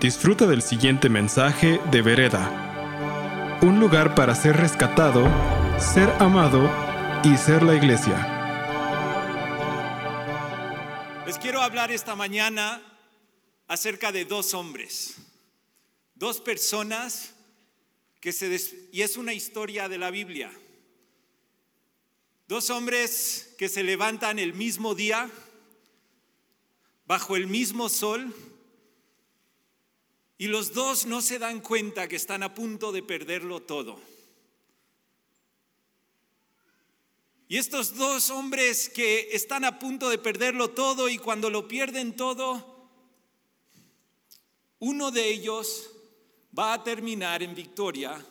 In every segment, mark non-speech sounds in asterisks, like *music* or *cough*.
Disfruta del siguiente mensaje de Vereda. Un lugar para ser rescatado, ser amado y ser la iglesia. Les quiero hablar esta mañana acerca de dos hombres, dos personas que se des- y es una historia de la Biblia. Dos hombres que se levantan el mismo día bajo el mismo sol y los dos no se dan cuenta que están a punto de perderlo todo. Y estos dos hombres que están a punto de perderlo todo y cuando lo pierden todo, uno de ellos va a terminar en victoria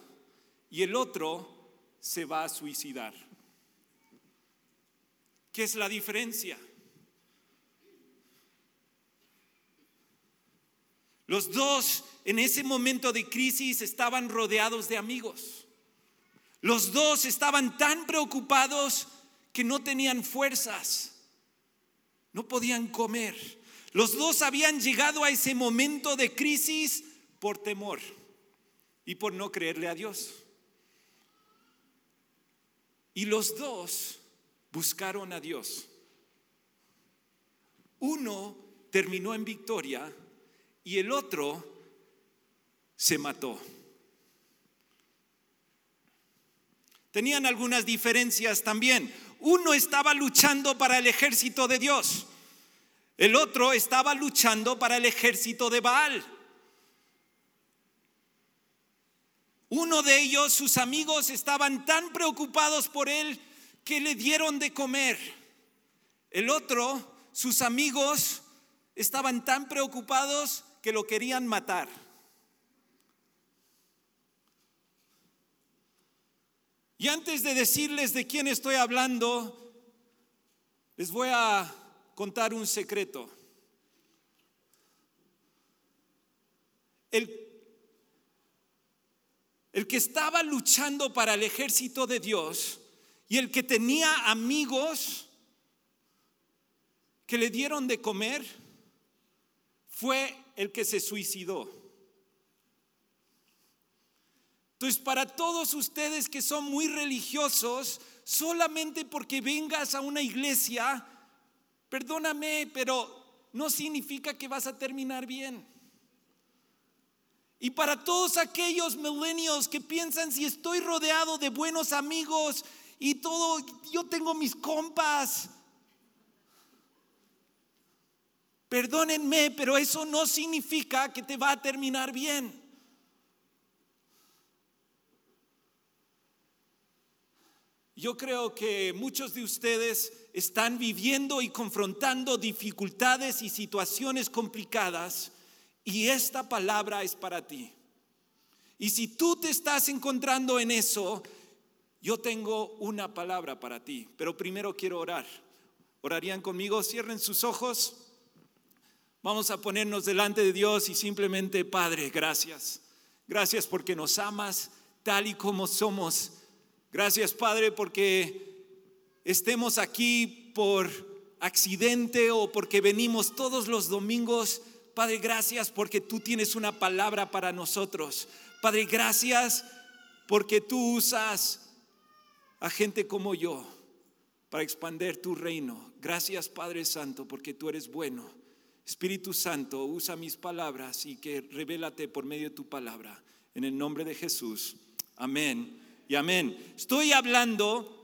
y el otro se va a suicidar. ¿Qué es la diferencia? Los dos en ese momento de crisis estaban rodeados de amigos. Los dos estaban tan preocupados que no tenían fuerzas, no podían comer. Los dos habían llegado a ese momento de crisis por temor y por no creerle a Dios. Y los dos buscaron a Dios. Uno terminó en victoria y el otro se mató. Tenían algunas diferencias también. Uno estaba luchando para el ejército de Dios. El otro estaba luchando para el ejército de Baal. Uno de ellos, sus amigos, estaban tan preocupados por él que le dieron de comer. El otro, sus amigos, estaban tan preocupados que lo querían matar. Y antes de decirles de quién estoy hablando, les voy a contar un secreto. El, el que estaba luchando para el ejército de Dios y el que tenía amigos que le dieron de comer, fue el que se suicidó. Entonces, para todos ustedes que son muy religiosos, solamente porque vengas a una iglesia, perdóname, pero no significa que vas a terminar bien. Y para todos aquellos millennials que piensan si estoy rodeado de buenos amigos y todo, yo tengo mis compas. Perdónenme, pero eso no significa que te va a terminar bien. Yo creo que muchos de ustedes están viviendo y confrontando dificultades y situaciones complicadas y esta palabra es para ti. Y si tú te estás encontrando en eso, yo tengo una palabra para ti, pero primero quiero orar. ¿Orarían conmigo? Cierren sus ojos. Vamos a ponernos delante de Dios y simplemente, Padre, gracias. Gracias porque nos amas tal y como somos. Gracias, Padre, porque estemos aquí por accidente o porque venimos todos los domingos. Padre, gracias porque tú tienes una palabra para nosotros. Padre, gracias porque tú usas a gente como yo para expandir tu reino. Gracias, Padre Santo, porque tú eres bueno. Espíritu Santo, usa mis palabras y que revélate por medio de tu palabra. En el nombre de Jesús. Amén y amén. Estoy hablando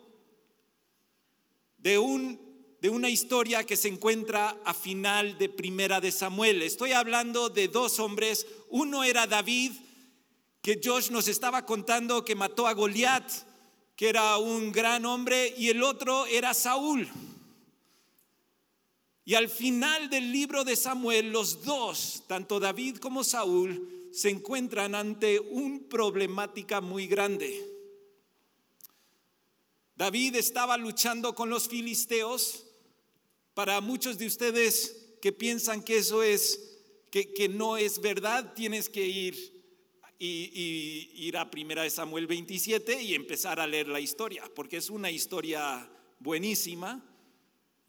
de, un, de una historia que se encuentra a final de Primera de Samuel. Estoy hablando de dos hombres. Uno era David, que Josh nos estaba contando que mató a Goliat, que era un gran hombre, y el otro era Saúl. Y al final del libro de Samuel, los dos, tanto David como Saúl, se encuentran ante una problemática muy grande. David estaba luchando con los filisteos. Para muchos de ustedes que piensan que eso es, que, que no es verdad, tienes que ir y, ir a Primera de Samuel 27 y empezar a leer la historia, porque es una historia buenísima.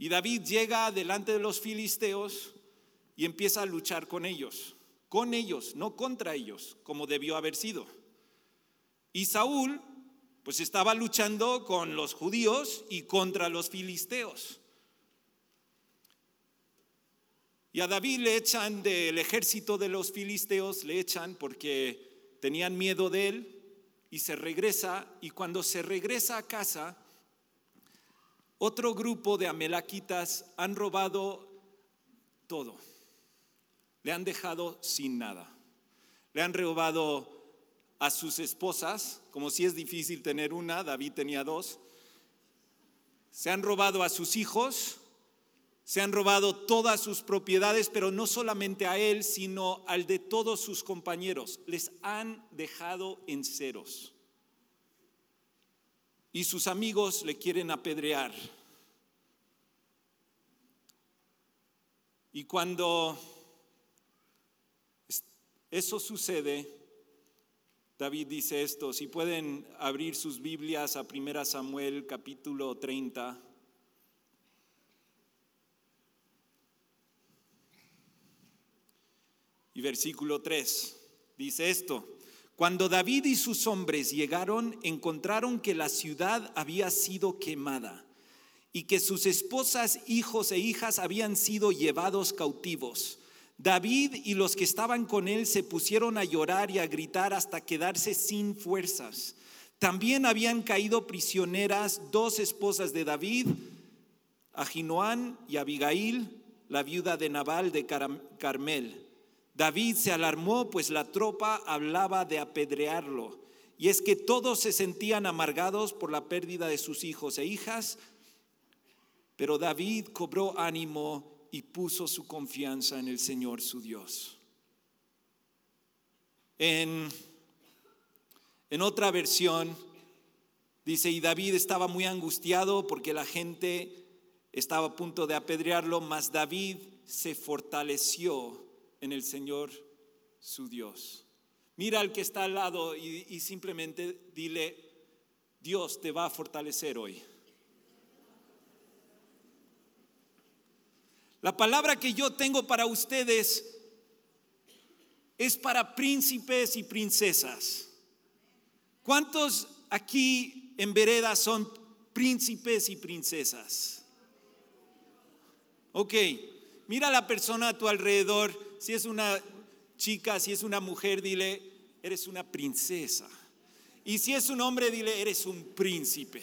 Y David llega delante de los filisteos y empieza a luchar con ellos. con ellos, no contra ellos, como debió haber sido. Y Saúl, pues estaba luchando con los judíos y contra los filisteos. Y a David le echan del ejército de los filisteos, le echan porque tenían miedo de él y se regresa. Y cuando se regresa a casa, otro grupo de amelaquitas han robado todo. Le han dejado sin nada. Le han robado a sus esposas, como si es difícil tener una, David tenía dos. Se han robado a sus hijos, se han robado todas sus propiedades, pero no solamente a él, sino al de todos sus compañeros. Les han dejado en ceros. Y sus amigos le quieren apedrear. Y cuando eso sucede, David dice esto, si pueden abrir sus Biblias a 1 Samuel capítulo 30. Y versículo 3 dice esto. Cuando David y sus hombres llegaron, encontraron que la ciudad había sido quemada y que sus esposas, hijos e hijas habían sido llevados cautivos. David y los que estaban con él se pusieron a llorar y a gritar hasta quedarse sin fuerzas. También habían caído prisioneras dos esposas de David, Ahinoán y Abigail, la viuda de Nabal de Carmel. David se alarmó, pues la tropa hablaba de apedrearlo. Y es que todos se sentían amargados por la pérdida de sus hijos e hijas, pero David cobró ánimo y puso su confianza en el Señor su Dios. En, en otra versión dice, y David estaba muy angustiado porque la gente estaba a punto de apedrearlo, mas David se fortaleció en el Señor su Dios. Mira al que está al lado y, simplemente dile, Dios te va a fortalecer hoy. La palabra que yo tengo para ustedes es para príncipes y princesas. ¿Cuántos aquí en vereda son príncipes y princesas? Ok, mira a la persona a tu alrededor, si es una chica, si es una mujer, dile, eres una princesa. Y si es un hombre, dile, eres un príncipe.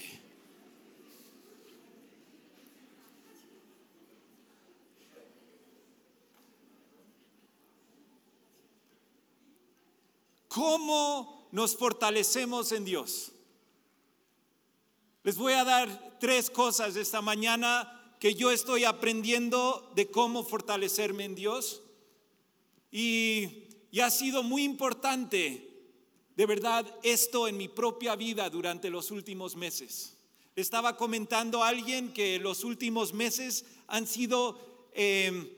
¿Cómo nos fortalecemos en Dios? Les voy a dar tres cosas esta mañana que yo estoy aprendiendo de cómo fortalecerme en Dios. Y, ha sido muy importante, de verdad, esto en mi propia vida durante los últimos meses. Estaba comentando a alguien que los últimos meses han sido eh,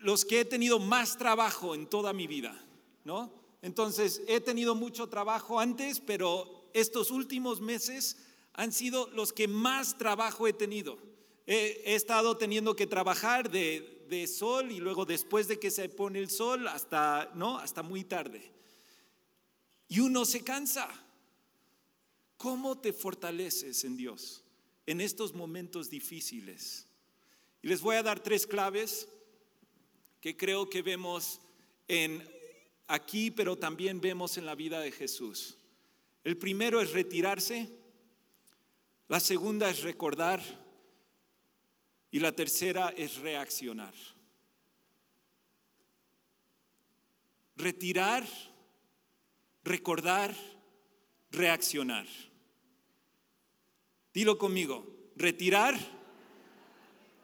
los que he tenido más trabajo en toda mi vida, ¿no? Entonces, he tenido mucho trabajo antes, pero estos últimos meses han sido los que más trabajo he tenido. He, estado teniendo que trabajar de, sol y luego después de que se pone el sol hasta, ¿no? hasta muy tarde. Y uno se cansa. ¿Cómo te fortaleces en Dios en estos momentos difíciles? Y les voy a dar tres claves que creo que vemos en aquí, pero también vemos en la vida de Jesús. El primero es retirarse, la segunda es recordar y la tercera es reaccionar. Retirar, recordar, reaccionar. Dilo conmigo, retirar,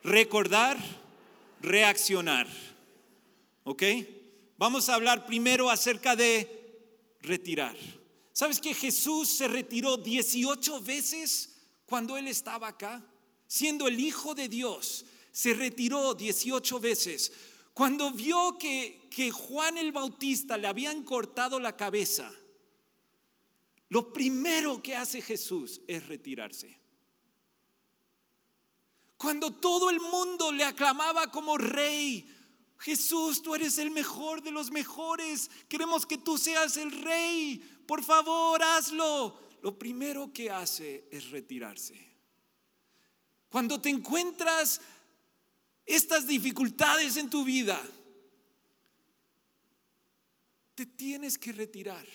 recordar, reaccionar. ¿Ok? Vamos a hablar primero acerca de retirar. ¿Sabes que Jesús se retiró 18 veces cuando Él estaba acá? Siendo el Hijo de Dios, se retiró 18 veces. Cuando vio que, que Juan el Bautista le habían cortado la cabeza, lo primero que hace Jesús es retirarse. Cuando todo el mundo le aclamaba como rey, Jesús, tú eres el mejor de los mejores. Queremos que tú seas el rey. Por favor, hazlo. Lo primero que hace es retirarse. Cuando te encuentras estas dificultades en tu vida, te tienes que retirar.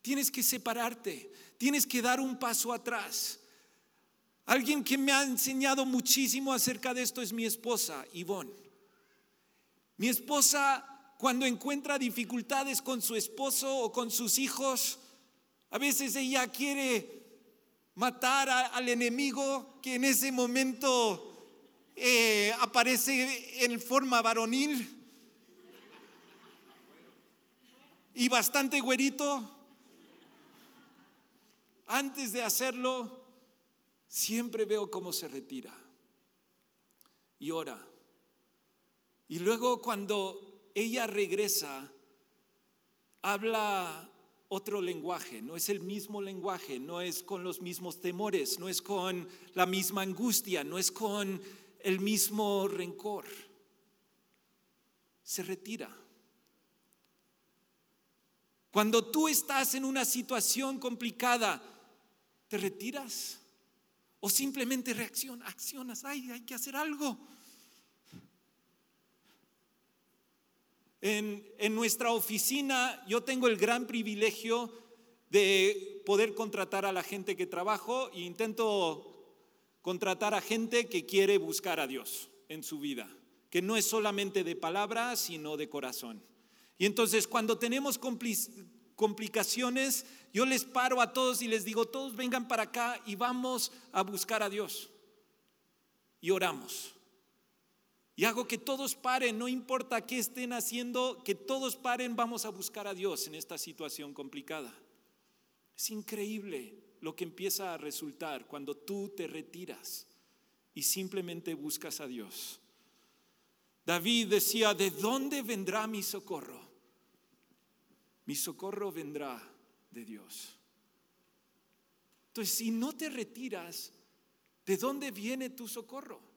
Tienes que separarte. Tienes que dar un paso atrás. Alguien que me ha enseñado muchísimo acerca de esto es mi esposa, Ivonne. Mi esposa, cuando encuentra dificultades con su esposo o con sus hijos, a veces ella quiere matar al enemigo que en ese momento eh, aparece en forma varonil y bastante güerito. Antes de hacerlo, siempre veo cómo se retira y ora. Y luego cuando ella regresa, habla otro lenguaje, no es el mismo lenguaje, no es con los mismos temores, no es con la misma angustia, no es con el mismo rencor. Se retira. Cuando tú estás en una situación complicada, ¿te retiras? ¿O simplemente reaccionas, accionas? Ay, hay que hacer algo. En, nuestra oficina yo tengo el gran privilegio de poder contratar a la gente que trabajo e intento contratar a gente que quiere buscar a Dios en su vida, que no es solamente de palabra, sino de corazón. Y entonces cuando tenemos complicaciones, yo les paro a todos y les digo, todos vengan para acá y vamos a buscar a Dios. Y oramos. Y hago que todos paren, no importa qué estén haciendo, que todos paren, vamos a buscar a Dios en esta situación complicada. Es increíble lo que empieza a resultar cuando tú te retiras y simplemente buscas a Dios. David decía, ¿de dónde vendrá mi socorro? Mi socorro vendrá de Dios. Entonces, si no te retiras, ¿de dónde viene tu socorro?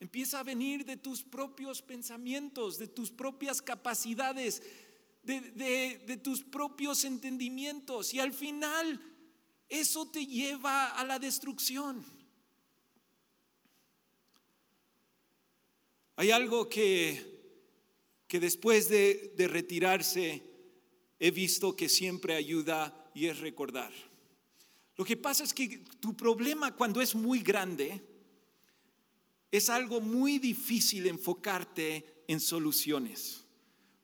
Empieza a venir de tus propios pensamientos, de tus propias capacidades, de, tus propios entendimientos. Y al final eso te lleva a la destrucción. Hay algo que, que después de, de retirarse he visto que siempre ayuda y es recordar. Lo que pasa es que tu problema cuando es muy grande, es algo muy difícil enfocarte en soluciones,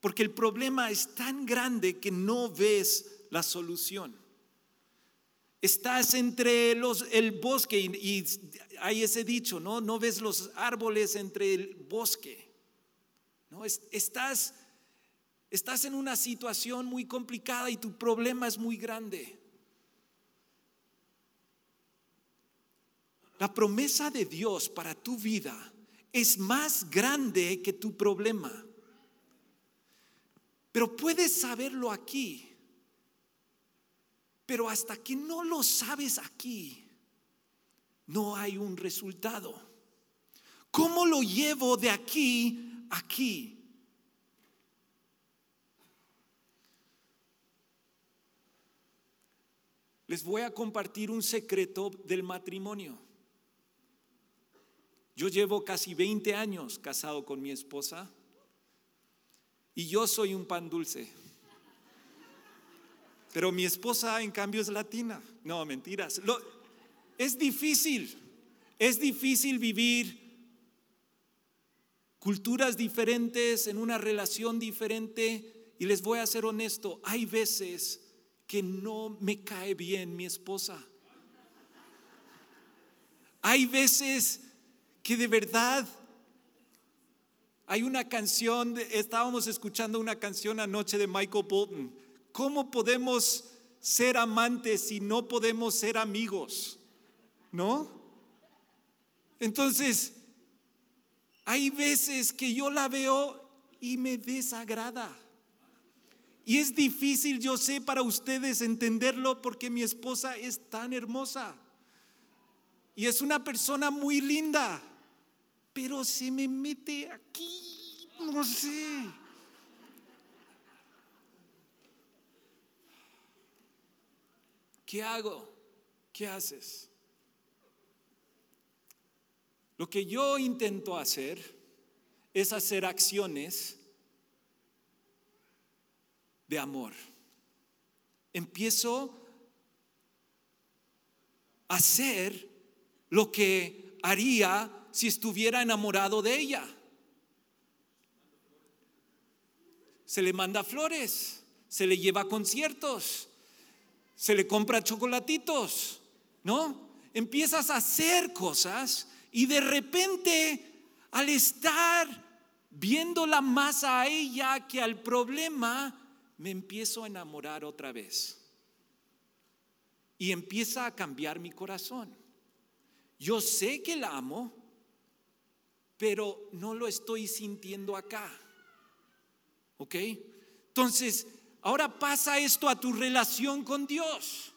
porque el problema es tan grande que no ves la solución. Estás entre los, el bosque y, hay ese dicho, ¿no? No ves los árboles entre el bosque. ¿no? Estás, estás en una situación muy complicada y tu problema es muy grande. La promesa de Dios para tu vida es más grande que tu problema. Pero puedes saberlo aquí. Pero hasta que no lo sabes aquí, no hay un resultado. ¿Cómo lo llevo de aquí a aquí? Les voy a compartir un secreto del matrimonio. Yo llevo casi 20 años casado con mi esposa y yo soy un pan dulce. Pero mi esposa en cambio es latina. No, mentiras. es difícil, es difícil vivir culturas diferentes en una relación diferente. Y les voy a ser honesto, hay veces que no me cae bien mi esposa. Hay veces que de verdad hay una canción, estábamos escuchando una canción anoche de Michael Bolton. ¿Cómo podemos ser amantes si no podemos ser amigos? ¿No? Entonces, hay veces que yo la veo y me desagrada. Y es difícil, yo sé, para ustedes entenderlo porque mi esposa es tan hermosa. Y es una persona muy linda pero se me mete aquí No sé. ¿Qué hago? ¿Qué haces? Lo que yo intento hacer es hacer acciones de amor. Empiezo a hacer lo que haría si estuviera enamorado de ella. Se le manda flores, se le lleva a conciertos, se le compra chocolatitos, ¿no? Empiezas a hacer cosas y de repente al estar viéndola más a ella que al problema, me empiezo a enamorar otra vez. Y empieza a cambiar mi corazón. Yo sé que la amo, pero no lo estoy sintiendo acá. ¿Ok? Entonces, ahora pasa esto a tu relación con Dios.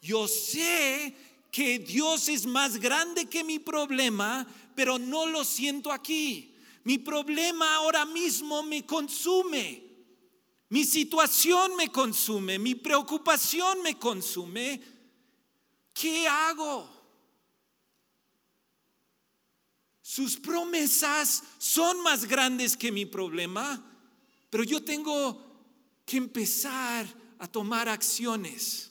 Yo sé que Dios es más grande que mi problema, pero no lo siento aquí. Mi problema ahora mismo me consume. Mi situación me consume, mi preocupación me consume. ¿Qué hago? Sus promesas son más grandes que mi problema, pero yo tengo que empezar a tomar acciones.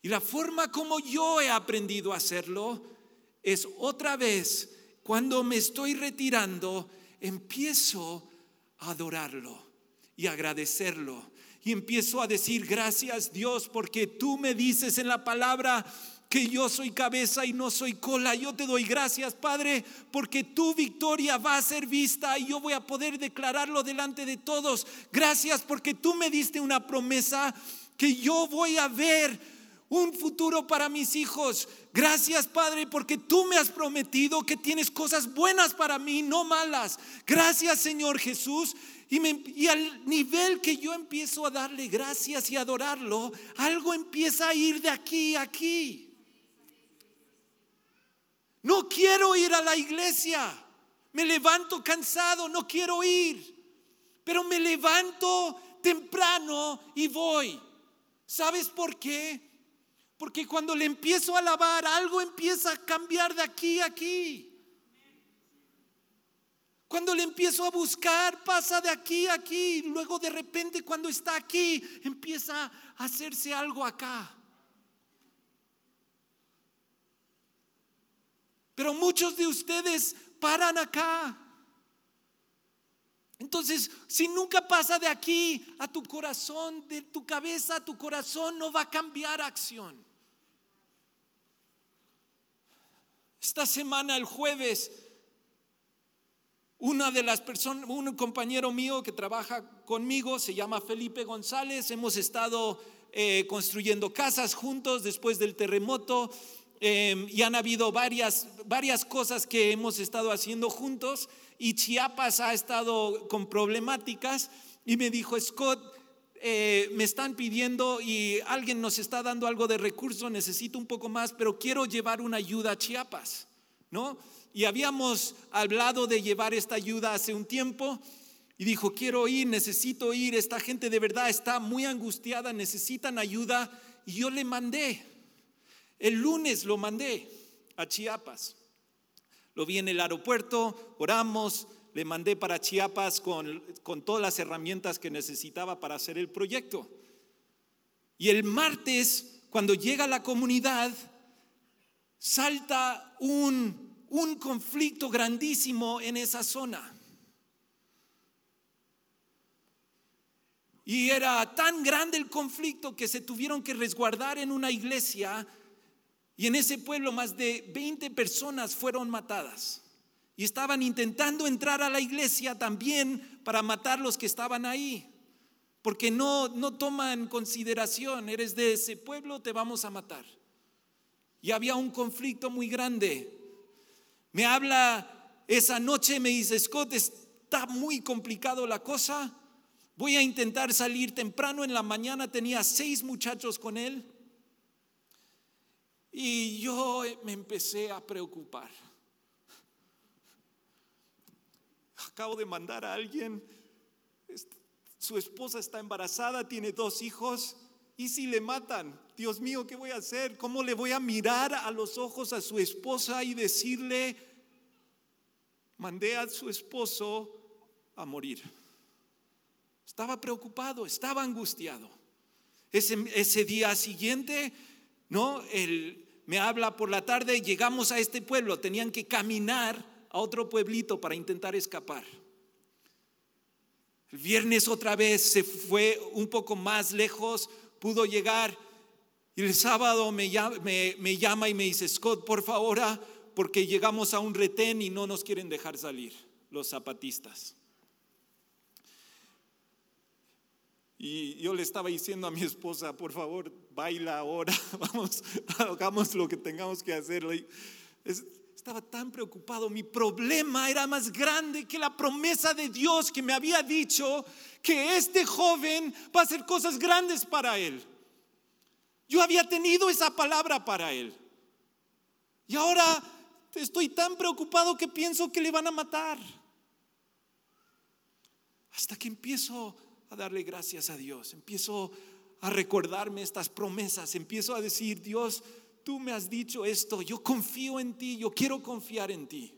Y la forma como yo he aprendido a hacerlo es otra vez, cuando me estoy retirando, empiezo a adorarlo y agradecerlo. Y empiezo a decir, gracias Dios, porque tú me dices en la palabra que yo soy cabeza y no soy cola. Yo te doy gracias, Padre, porque tu victoria va a ser vista y yo voy a poder declararlo delante de todos. Gracias porque tú me diste una promesa que yo voy a ver un futuro para mis hijos. Gracias Padre porque tú me has prometido que tienes cosas buenas para mí, no malas. Gracias Señor Jesús. Y, al nivel que yo empiezo a darle gracias y adorarlo, algo empieza a ir de aquí a aquí. No quiero ir a la iglesia. Me levanto cansado, no quiero ir. Pero me levanto temprano y voy. ¿Sabes por qué? Porque cuando le empiezo a alabar, algo empieza a cambiar de aquí a aquí. Cuando le empiezo a buscar, pasa de aquí a aquí. Luego de repente cuando está aquí, empieza a hacerse algo acá. Pero muchos de ustedes paran acá. Entonces, si nunca pasa de aquí a tu corazón, de tu cabeza a tu corazón, no va a cambiar acción. Esta semana, el jueves, una de las personas, un compañero mío que trabaja conmigo, se llama Felipe González, hemos estado eh, construyendo casas juntos después del terremoto em, y han habido varias, varias cosas que hemos estado haciendo juntos y Chiapas ha estado con problemáticas y me dijo, Scott, eh, me están pidiendo y alguien nos está dando algo de recurso, necesito un poco más, pero quiero llevar una ayuda a Chiapas, ¿no? y habíamos hablado de llevar esta ayuda hace un tiempo y dijo, quiero ir, necesito ir, esta gente de verdad está muy angustiada, necesitan ayuda y yo le mandé, el lunes lo mandé a Chiapas. Lo vi en el aeropuerto, oramos, le mandé para Chiapas con, con todas las herramientas que necesitaba para hacer el proyecto. Y el martes, cuando llega la comunidad, salta un un conflicto grandísimo en esa zona. Y era tan grande el conflicto que se tuvieron que resguardar en una iglesia y en ese pueblo más de 20 personas fueron matadas. Y estaban intentando entrar a la iglesia también para matar los que estaban ahí. Porque no, no toman consideración, eres de ese pueblo, te vamos a matar. Y había un conflicto muy grande me habla esa noche, me dice, Scott, está muy complicado la cosa. Voy a intentar salir temprano en la mañana. Tenía seis muchachos con él. Y yo me empecé a preocupar. acabo de mandar a alguien, su esposa está embarazada, tiene dos hijos, ¿y si le matan? Dios mío, ¿qué voy a hacer? ¿Cómo le voy a mirar a los ojos a su esposa y decirle, mandé a su esposo a morir? Estaba preocupado, estaba angustiado. Ese, ese día siguiente, ¿no? Él me habla por la tarde, llegamos a este pueblo, tenían que caminar a otro pueblito para intentar escapar. El viernes otra vez se fue un poco más lejos, pudo llegar. Y el sábado me llama, me, llama y me dice, Scott, por favor, ah, porque llegamos a un retén y no nos quieren dejar salir los zapatistas. Y yo le estaba diciendo a mi esposa, por favor, baila ahora, *laughs* vamos, hagamos lo que tengamos que hacer. Estaba tan preocupado, mi problema era más grande que la promesa de Dios que me había dicho que este joven va a hacer cosas grandes para él. Yo había tenido esa palabra para él. Y ahora estoy tan preocupado que pienso que le van a matar. Hasta que empiezo a darle gracias a Dios, empiezo a recordarme estas promesas, empiezo a decir, Dios, tú me has dicho esto, yo confío en ti, yo quiero confiar en ti.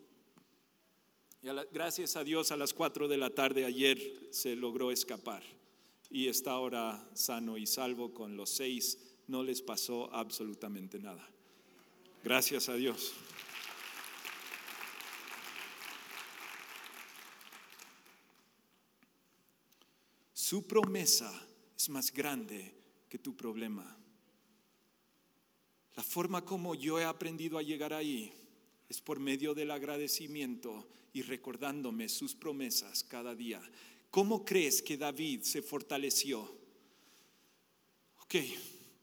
Y gracias a Dios a las 4 de la tarde ayer se logró escapar y está ahora sano y salvo con los seis, no les pasó absolutamente nada. Gracias a Dios. Su promesa es más grande que tu problema. La forma como yo he aprendido a llegar ahí es por medio del agradecimiento y recordándome sus promesas cada día. ¿Cómo crees que David se fortaleció? Ok,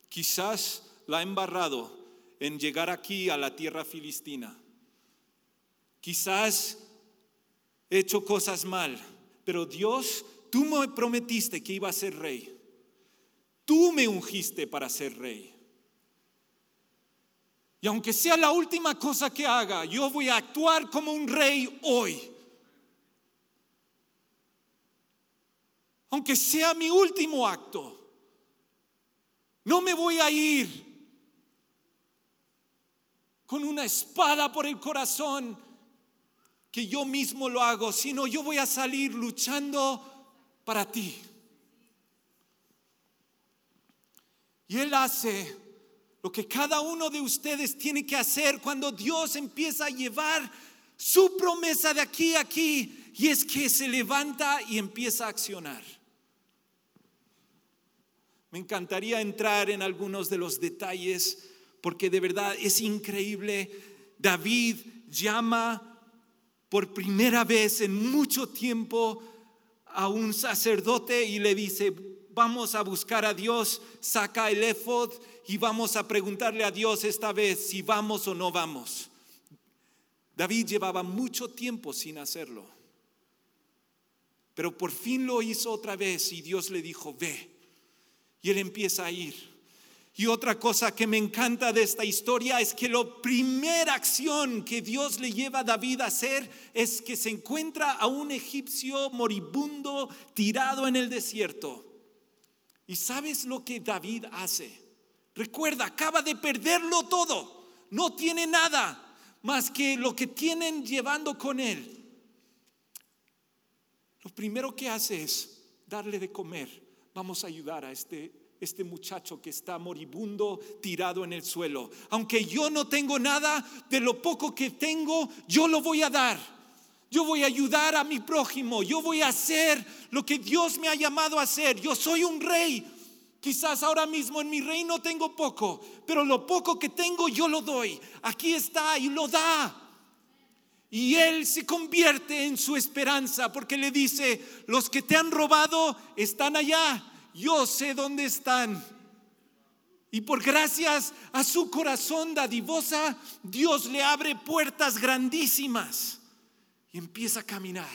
quizás la ha embarrado en llegar aquí a la tierra filistina. Quizás he hecho cosas mal, pero Dios, tú me prometiste que iba a ser rey. Tú me ungiste para ser rey. Y aunque sea la última cosa que haga, yo voy a actuar como un rey hoy. Aunque sea mi último acto, no me voy a ir con una espada por el corazón que yo mismo lo hago, sino yo voy a salir luchando para ti. Y Él hace lo que cada uno de ustedes tiene que hacer cuando Dios empieza a llevar su promesa de aquí a aquí, y es que se levanta y empieza a accionar. Me encantaría entrar en algunos de los detalles, porque de verdad es increíble. David llama por primera vez en mucho tiempo a un sacerdote y le dice, vamos a buscar a Dios, saca el efod y vamos a preguntarle a Dios esta vez si vamos o no vamos. David llevaba mucho tiempo sin hacerlo, pero por fin lo hizo otra vez y Dios le dijo, ve. Y él empieza a ir. Y otra cosa que me encanta de esta historia es que la primera acción que Dios le lleva a David a hacer es que se encuentra a un egipcio moribundo tirado en el desierto. ¿Y sabes lo que David hace? Recuerda, acaba de perderlo todo. No tiene nada más que lo que tienen llevando con él. Lo primero que hace es darle de comer. Vamos a ayudar a este, este muchacho que está moribundo, tirado en el suelo. Aunque yo no tengo nada, de lo poco que tengo, yo lo voy a dar. Yo voy a ayudar a mi prójimo. Yo voy a hacer lo que Dios me ha llamado a hacer. Yo soy un rey. Quizás ahora mismo en mi reino tengo poco, pero lo poco que tengo yo lo doy. Aquí está y lo da. Y él se convierte en su esperanza porque le dice, los que te han robado están allá. Yo sé dónde están. Y por gracias a su corazón dadivosa, Dios le abre puertas grandísimas y empieza a caminar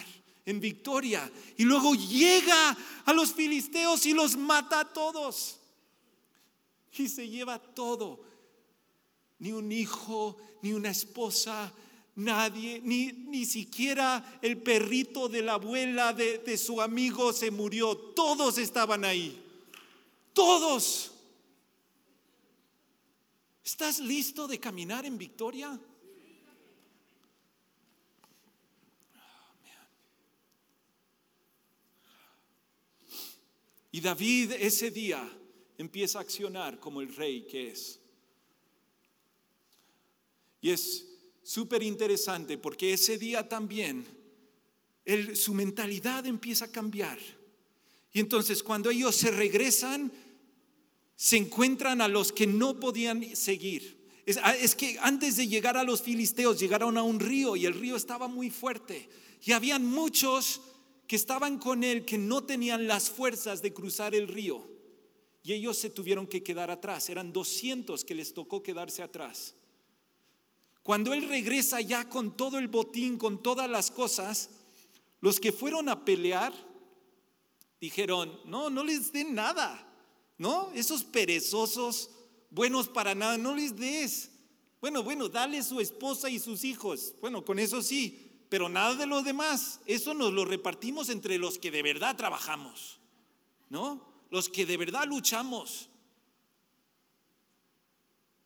en victoria. Y luego llega a los filisteos y los mata a todos. Y se lleva todo. Ni un hijo, ni una esposa, Nadie, ni, ni siquiera el perrito de la abuela de, de su amigo se murió. Todos estaban ahí. Todos. ¿Estás listo de caminar en victoria? Y David ese día empieza a accionar como el rey que es. Y es súper interesante porque ese día también su mentalidad empieza a cambiar. Y entonces cuando ellos se regresan, se encuentran a los que no podían seguir. Es, ah, es, que antes de llegar a los filisteos llegaron a un río y el río estaba muy fuerte. Y habían muchos que estaban con él que no tenían las fuerzas de cruzar el río. Y ellos se tuvieron que quedar atrás. Eran 200 que les tocó quedarse atrás. Cuando él regresa ya con todo el botín, con todas las cosas, los que fueron a pelear dijeron, no, no les den nada. ¿No? Esos perezosos, buenos para nada, no les des. Bueno, bueno, dale su esposa y sus hijos. Bueno, con eso sí, pero nada de lo demás. Eso nos lo repartimos entre los que de verdad trabajamos, ¿no? Los que de verdad luchamos.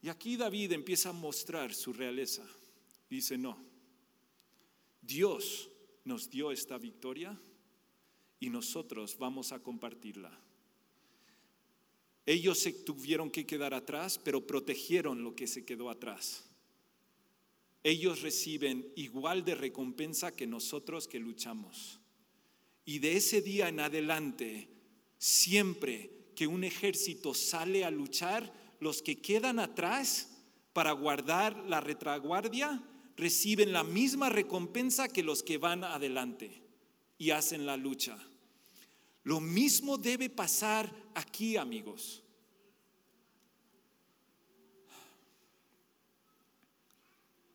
Y aquí David empieza a mostrar su realeza. Dice, no, Dios nos dio esta victoria y nosotros vamos a compartirla. Ellos se tuvieron que quedar atrás, pero protegieron lo que se quedó atrás ellos reciben igual de recompensa que nosotros que luchamos. Y de ese día en adelante, siempre que un ejército sale a luchar, los que quedan atrás para guardar la retraguardia reciben la misma recompensa que los que van adelante y hacen la lucha. Lo mismo debe pasar aquí, amigos.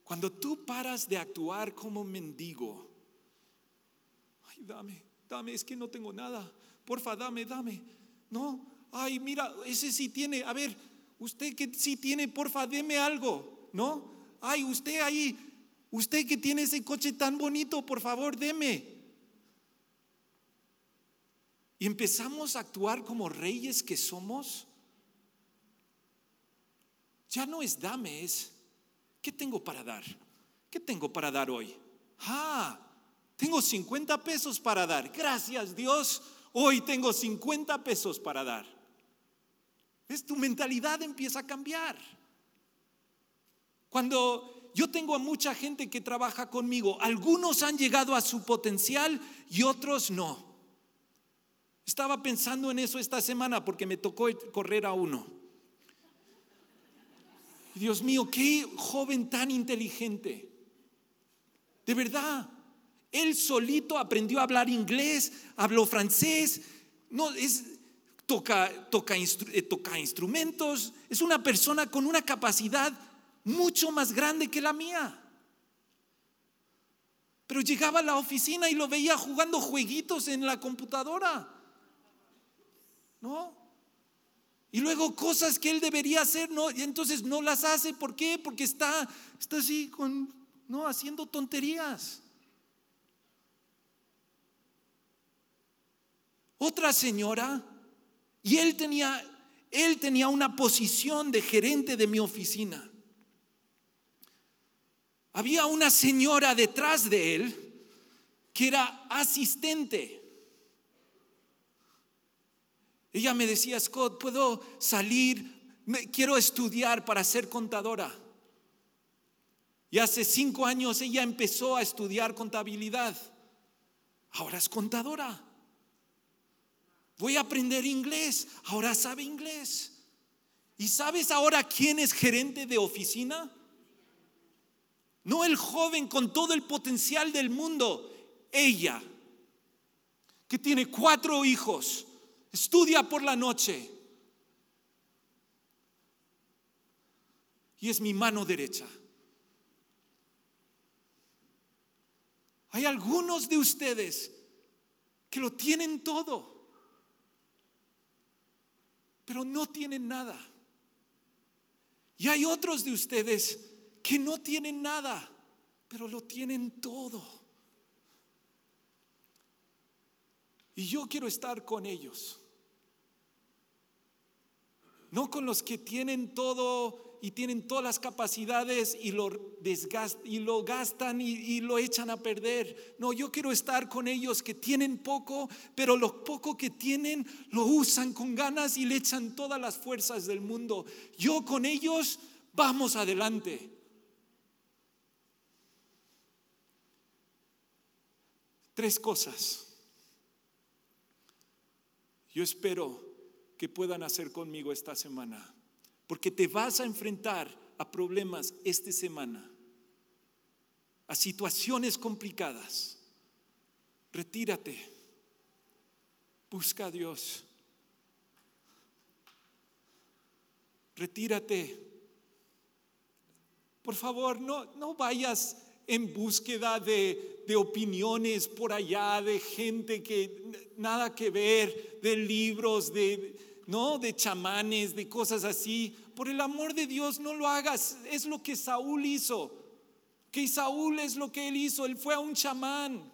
Cuando tú paras de actuar como mendigo, ay, dame, dame, es que no tengo nada, porfa, dame, dame. No, ay, mira, ese sí tiene, a ver, usted que sí tiene, porfa, deme algo, ¿no? Ay, usted ahí, usted que tiene ese coche tan bonito, por favor, deme. Y empezamos a actuar como reyes que somos. Ya no es dame, es ¿Qué tengo para dar? ¿Qué tengo para dar hoy? Ah, tengo 50 pesos para dar. Gracias Dios, hoy tengo 50 pesos para dar. ¿Ves? Tu mentalidad empieza a cambiar. Cuando yo tengo a mucha gente que trabaja conmigo, algunos han llegado a su potencial y otros no. Estaba pensando en eso esta semana porque me tocó correr a uno. Dios mío, qué joven tan inteligente. De verdad, él solito aprendió a hablar inglés, habló francés, no, es, toca, toca, eh, toca instrumentos, es una persona con una capacidad mucho más grande que la mía. Pero llegaba a la oficina y lo veía jugando jueguitos en la computadora. ¿No? Y luego cosas que él debería hacer, no, y entonces no las hace. ¿Por qué? Porque está, está así con, no, haciendo tonterías. Otra señora, y él tenía, él tenía una posición de gerente de mi oficina. Había una señora detrás de él que era asistente. Ella me decía, Scott, ¿puedo salir? quiero estudiar para ser contadora. Y hace cinco años ella empezó a estudiar contabilidad. Ahora es contadora. Voy a aprender inglés. Ahora sabe inglés. ¿Y sabes ahora quién es gerente de oficina? No el joven con todo el potencial del mundo. Ella, que tiene cuatro hijos Estudia por la noche. Y es mi mano derecha. Hay algunos de ustedes que lo tienen todo, pero no tienen nada. Y hay otros de ustedes que no tienen nada, pero lo tienen todo. Y yo quiero estar con ellos. No con los que tienen todo y tienen todas las capacidades y lo, y lo gastan y, y, lo echan a perder. No, yo quiero estar con ellos que tienen poco, pero lo poco que tienen lo usan con ganas y le echan todas las fuerzas del mundo. Yo con ellos vamos adelante. Tres cosas. Yo espero que puedan hacer conmigo esta semana, porque te vas a enfrentar a problemas esta semana, a situaciones complicadas. Retírate, busca a Dios, retírate. Por favor, no, no vayas en búsqueda de, de, opiniones por allá, de gente que nada que ver, de libros, de, ¿no? de chamanes, de cosas así. Por el amor de Dios, no lo hagas. Es lo que Saúl hizo. Que Saúl es lo que él hizo. Él fue a un chamán.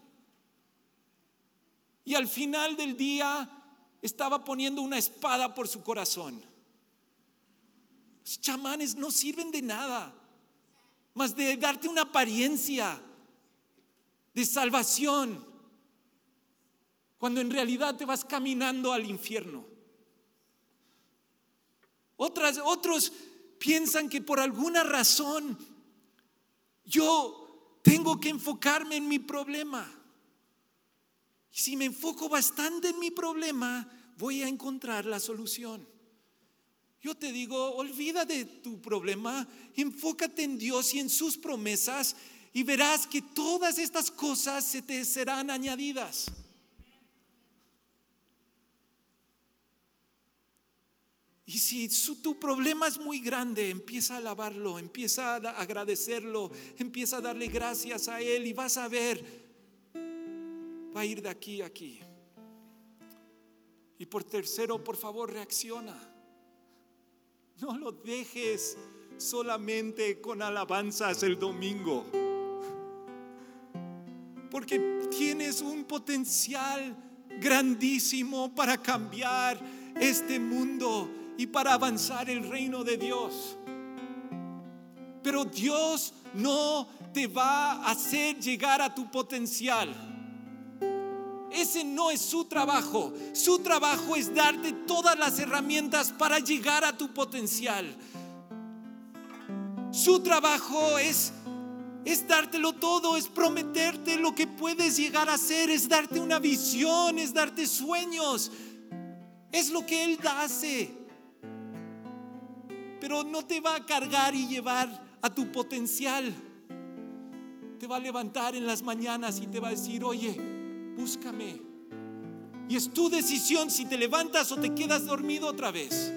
Y al final del día estaba poniendo una espada por su corazón. Los chamanes no sirven de nada más de darte una apariencia de salvación, cuando en realidad te vas caminando al infierno. Otros piensan que por alguna razón yo tengo que enfocarme en mi problema. Y si me enfoco bastante en mi problema, voy a encontrar la solución. Yo te digo, olvida de tu problema, enfócate en Dios y en sus promesas y verás que todas estas cosas se te serán añadidas. Y si tu problema es muy grande, empieza a alabarlo, empieza a agradecerlo, empieza a darle gracias a Él y vas a ver, va a ir de aquí a aquí. Y por tercero, por favor, reacciona. No lo dejes solamente con alabanzas el domingo. Porque tienes un potencial grandísimo para cambiar este mundo y para avanzar el reino de Dios. Pero Dios no te va a hacer llegar a tu potencial. Ese no es su trabajo. Su trabajo es darte todas las herramientas para llegar a tu potencial. Su trabajo es es dártelo todo, es prometerte lo que puedes llegar a ser, es darte una visión, es darte sueños. Es lo que Él hace. Pero no te va a cargar y llevar a tu potencial. Te va a levantar en las mañanas y te va a decir, oye, búscame. Y es tu decisión si te levantas o te quedas dormido otra vez.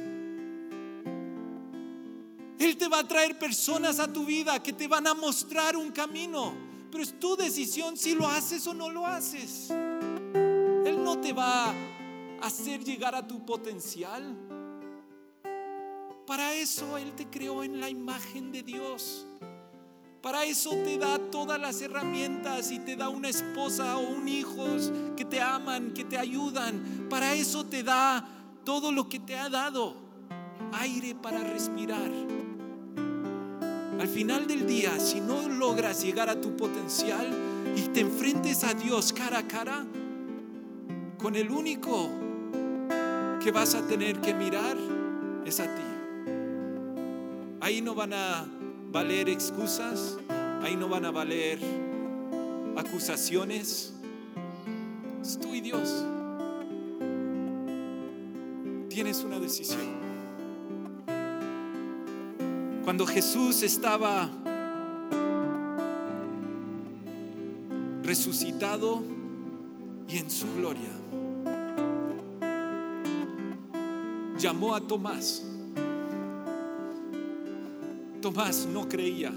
Él te va a traer personas a tu vida que te van a mostrar un camino, pero es tu decisión si lo haces o no lo haces. Él no te va a hacer llegar a tu potencial. Para eso Él te creó en la imagen de Dios. Para eso te da todas las herramientas y te da una esposa o un hijo que te aman, que te ayudan. Para eso te da todo lo que te ha dado. Aire para respirar. Al final del día, si no logras llegar a tu potencial y te enfrentes a Dios cara a cara, con el único que vas a tener que mirar es a ti. Ahí no van a valer excusas, ahí no van a valer acusaciones. Es tú y Dios. Tienes una decisión. Cuando Jesús estaba resucitado y en su gloria, llamó a Tomás Tomás no creía.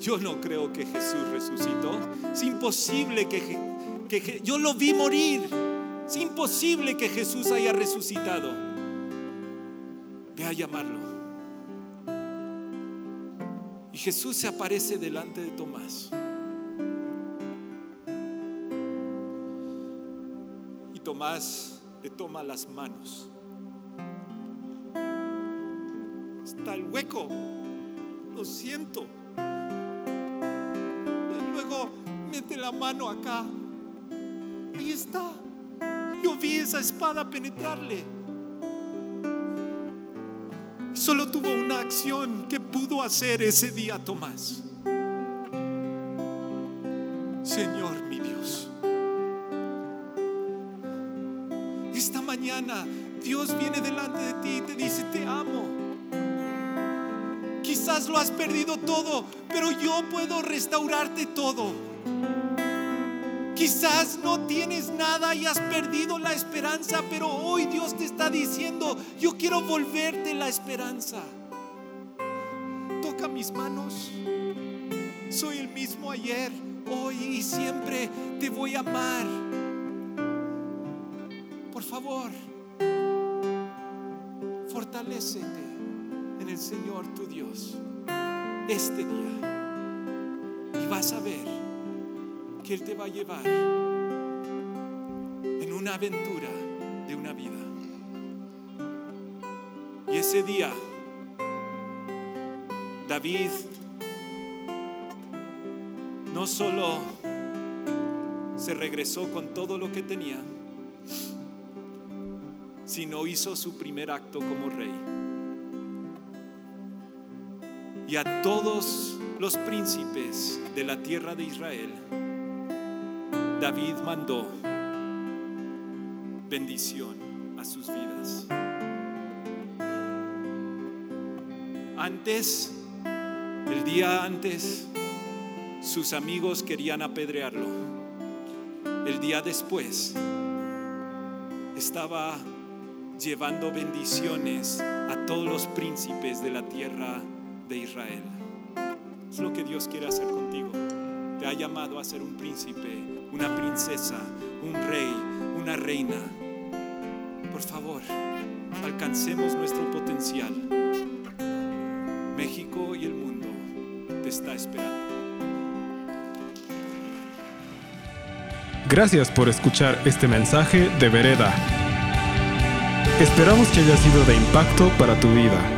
Yo no creo que Jesús resucitó. Es imposible que, yo lo vi morir. Es imposible que Jesús haya resucitado. Ve a llamarlo. Y Jesús se aparece delante de Tomás. Y Tomás le toma las manos. Luego mete la mano acá. Ahí está. Yo vi esa espada penetrarle. Solo tuvo una acción que pudo hacer ese día Tomás. Señor mi Dios. Esta mañana Dios viene delante de ti y te dice, te amo. Quizás lo has perdido todo, pero yo puedo restaurarte todo. Quizás no tienes nada y has perdido la esperanza, pero hoy Dios te está diciendo, yo quiero volverte la esperanza. Toca mis manos. Soy el mismo ayer, hoy y siempre te voy a amar. Por favor, fortalécete en el Señor tu Dios este día y vas a ver que Él te va a llevar en una aventura de una vida. Y ese día, David no solo se regresó con todo lo que tenía, sino hizo su primer acto como rey. Y a todos los príncipes de la tierra de Israel, David mandó bendición a sus vidas. Antes, el día antes, sus amigos querían apedrearlo. El día después, estaba llevando bendiciones a todos los príncipes de la tierra de Israel. Es lo que Dios quiere hacer contigo. Te ha llamado a ser un príncipe, una princesa, un rey, una reina. Por favor, alcancemos nuestro potencial. México y el mundo te está esperando. Gracias por escuchar este mensaje de Vereda. Esperamos que haya sido de impacto para tu vida.